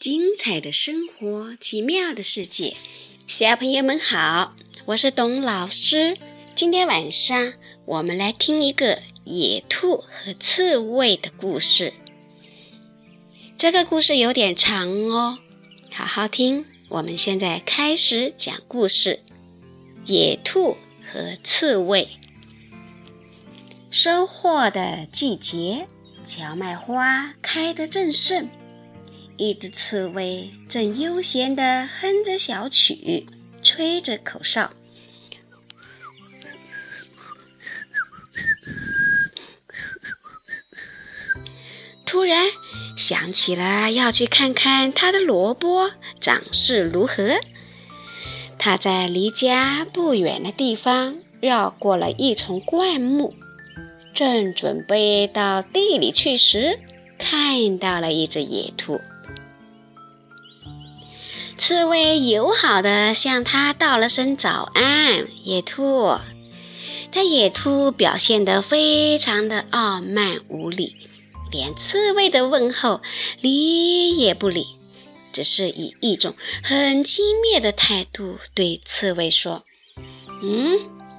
精彩的生活，奇妙的世界，小朋友们好，我是董老师。今天晚上我们来听一个野兔和刺猬的故事。这个故事有点长哦，好好听。我们现在开始讲故事：野兔和刺猬。收获的季节，荞麦花开得正盛。一只刺猬正悠闲地哼着小曲，吹着口哨。突然想起了要去看看它的萝卜长势如何。它在离家不远的地方绕过了一丛灌木，正准备到地里去时，看到了一只野兔。刺猬友好地向他道了声早安，野兔。但野兔表现得非常的傲慢无礼，连刺猬的问候理也不理，只是以一种很轻蔑的态度对刺猬说：“嗯，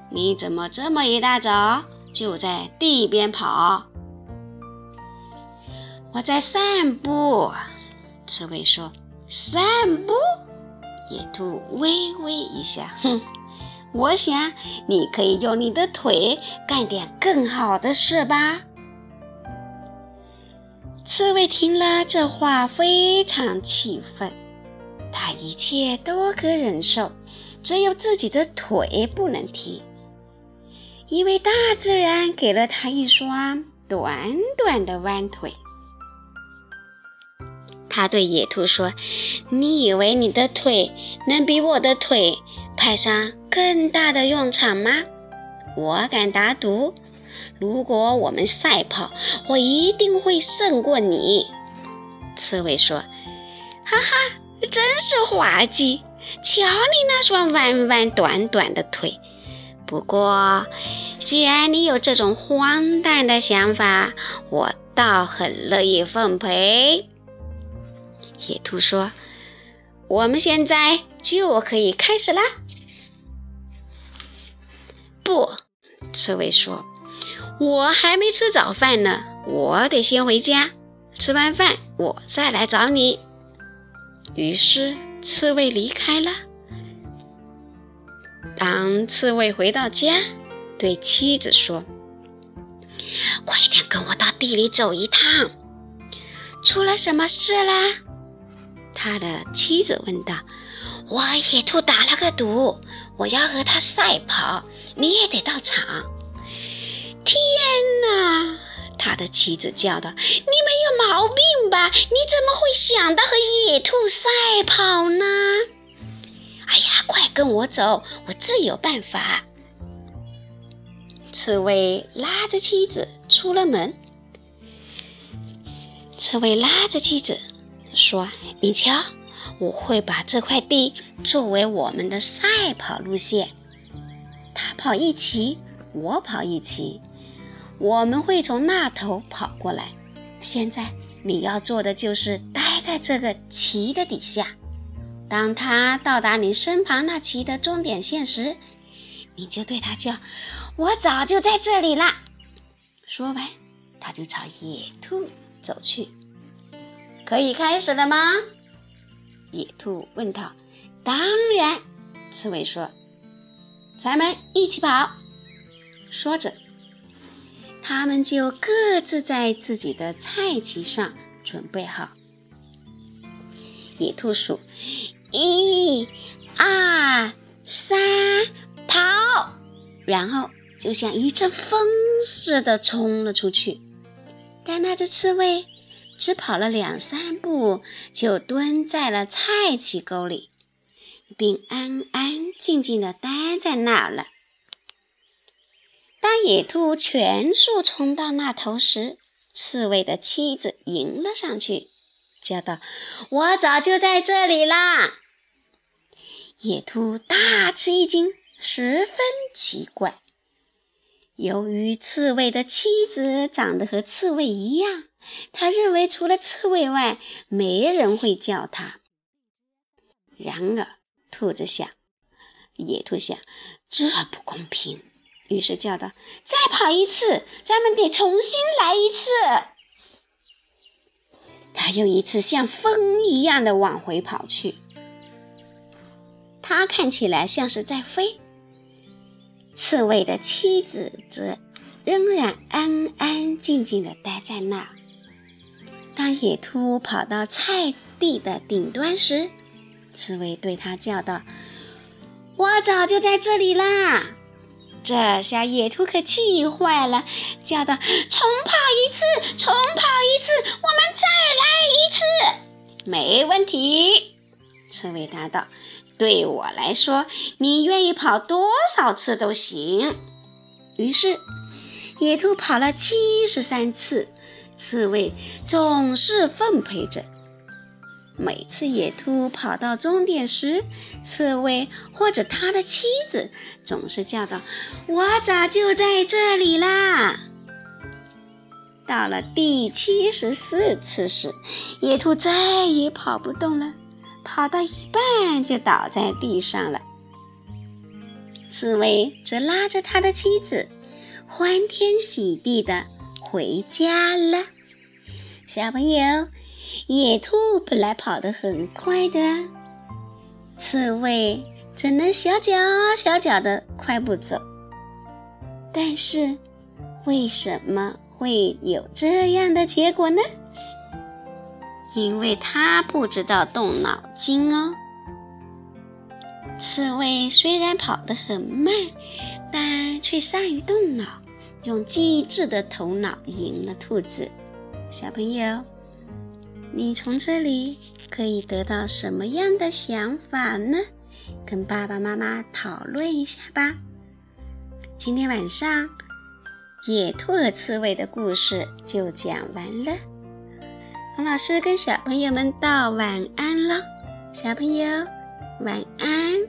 你怎么这么一大早就在地边跑？”“我在散步。”刺猬说。散步，野兔微微一笑，哼，我想你可以用你的腿干点更好的事吧。刺猬听了这话非常气愤，他一切都可忍受，只有自己的腿不能踢，因为大自然给了他一双短短的弯腿。他对野兔说：“你以为你的腿能比我的腿派上更大的用场吗？我敢打赌，如果我们赛跑，我一定会胜过你。”刺猬说：“哈哈，真是滑稽！瞧你那双弯弯短短的腿。不过，既然你有这种荒诞的想法，我倒很乐意奉陪。”野兔说：“我们现在就可以开始啦。”不，刺猬说：“我还没吃早饭呢，我得先回家。吃完饭我再来找你。”于是刺猬离开了。当刺猬回到家，对妻子说：“快点跟我到地里走一趟，出了什么事啦？”他的妻子问道：“我野兔打了个赌，我要和他赛跑，你也得到场。”天哪！他的妻子叫道：“你没有毛病吧？你怎么会想到和野兔赛跑呢？”哎呀，快跟我走，我自有办法。刺猬拉着妻子出了门。刺猬拉着妻子。说：“你瞧，我会把这块地作为我们的赛跑路线。他跑一骑，我跑一骑，我们会从那头跑过来。现在你要做的就是待在这个旗的底下。当他到达你身旁那旗的终点线时，你就对他叫：‘我早就在这里啦！’说完，他就朝野兔走去。”可以开始了吗？野兔问道。当然，刺猬说。咱们一起跑。说着，他们就各自在自己的菜畦上准备好。野兔数：一、二、三，跑！然后就像一阵风似的冲了出去。但那只刺猬。只跑了两三步，就蹲在了菜畦沟里，并安安静静地待在那儿了。当野兔全速冲到那头时，刺猬的妻子迎了上去，叫道：“我早就在这里啦！”野兔大吃一惊，十分奇怪。由于刺猬的妻子长得和刺猬一样，他认为除了刺猬外，没人会叫他。然而，兔子想，野兔想，这不公平，于是叫道：“再跑一次，咱们得重新来一次。”他又一次像风一样的往回跑去。他看起来像是在飞。刺猬的妻子则仍然安安静静地待在那儿。当野兔跑到菜地的顶端时，刺猬对他叫道：“我早就在这里啦！”这下野兔可气坏了，叫道：“重跑一次，重跑一次，我们再来一次。”没问题，刺猬答道。对我来说，你愿意跑多少次都行。于是，野兔跑了七十三次，刺猬总是奉陪着。每次野兔跑到终点时，刺猬或者他的妻子总是叫道：“我早就在这里啦。”到了第七十四次时，野兔再也跑不动了。跑到一半就倒在地上了。刺猬则拉着他的妻子，欢天喜地的回家了。小朋友，野兔本来跑得很快的，刺猬只能小脚小脚的快步走。但是，为什么会有这样的结果呢？因为他不知道动脑筋哦。刺猬虽然跑得很慢，但却善于动脑，用机智的头脑赢了兔子。小朋友，你从这里可以得到什么样的想法呢？跟爸爸妈妈讨论一下吧。今天晚上，野兔和刺猬的故事就讲完了。唐老师跟小朋友们道晚安了。小朋友晚安。